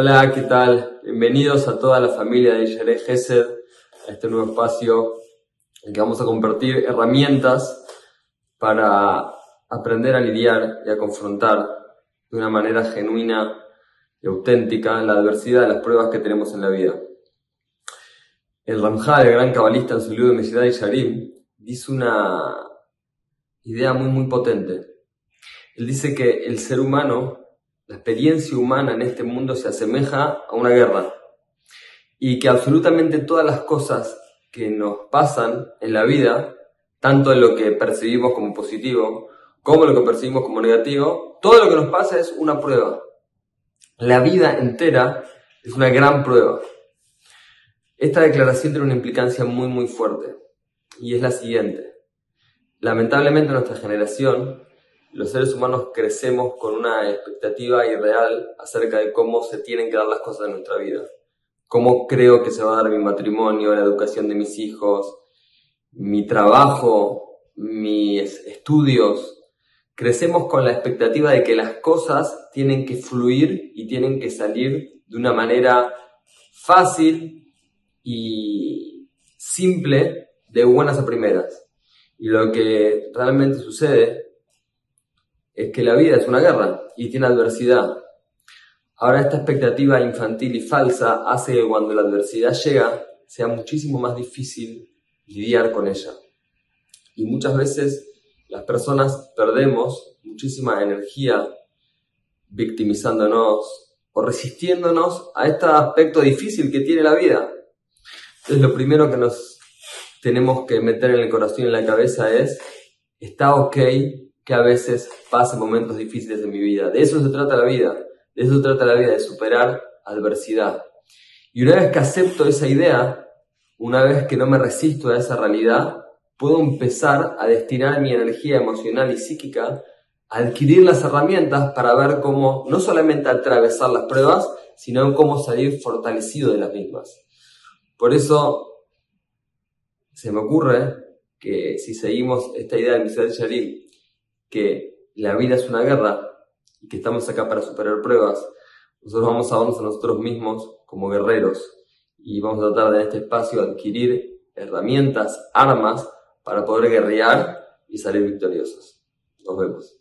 Hola, ¿qué tal? Bienvenidos a toda la familia de Yere Gesed, a este nuevo espacio en que vamos a compartir herramientas para aprender a lidiar y a confrontar de una manera genuina y auténtica la adversidad de las pruebas que tenemos en la vida. El Ramjal, el gran cabalista en su libro de Mesidad y Sharim, dice una idea muy, muy potente. Él dice que el ser humano la experiencia humana en este mundo se asemeja a una guerra y que absolutamente todas las cosas que nos pasan en la vida, tanto en lo que percibimos como positivo, como lo que percibimos como negativo, todo lo que nos pasa es una prueba. La vida entera es una gran prueba. Esta declaración tiene una implicancia muy muy fuerte y es la siguiente. Lamentablemente nuestra generación los seres humanos crecemos con una expectativa irreal acerca de cómo se tienen que dar las cosas en nuestra vida. Cómo creo que se va a dar mi matrimonio, la educación de mis hijos, mi trabajo, mis estudios. Crecemos con la expectativa de que las cosas tienen que fluir y tienen que salir de una manera fácil y simple de buenas a primeras. Y lo que realmente sucede es que la vida es una guerra y tiene adversidad. Ahora esta expectativa infantil y falsa hace que cuando la adversidad llega sea muchísimo más difícil lidiar con ella. Y muchas veces las personas perdemos muchísima energía victimizándonos o resistiéndonos a este aspecto difícil que tiene la vida. Entonces lo primero que nos tenemos que meter en el corazón y en la cabeza es, está ok que a veces pase momentos difíciles en mi vida. De eso se trata la vida. De eso se trata la vida, de superar adversidad. Y una vez que acepto esa idea, una vez que no me resisto a esa realidad, puedo empezar a destinar mi energía emocional y psíquica a adquirir las herramientas para ver cómo no solamente atravesar las pruebas, sino cómo salir fortalecido de las mismas. Por eso se me ocurre que si seguimos esta idea de Michel Sharim, que la vida es una guerra y que estamos acá para superar pruebas, nosotros vamos a vernos a nosotros mismos como guerreros y vamos a tratar de este espacio adquirir herramientas, armas para poder guerrear y salir victoriosos. Nos vemos.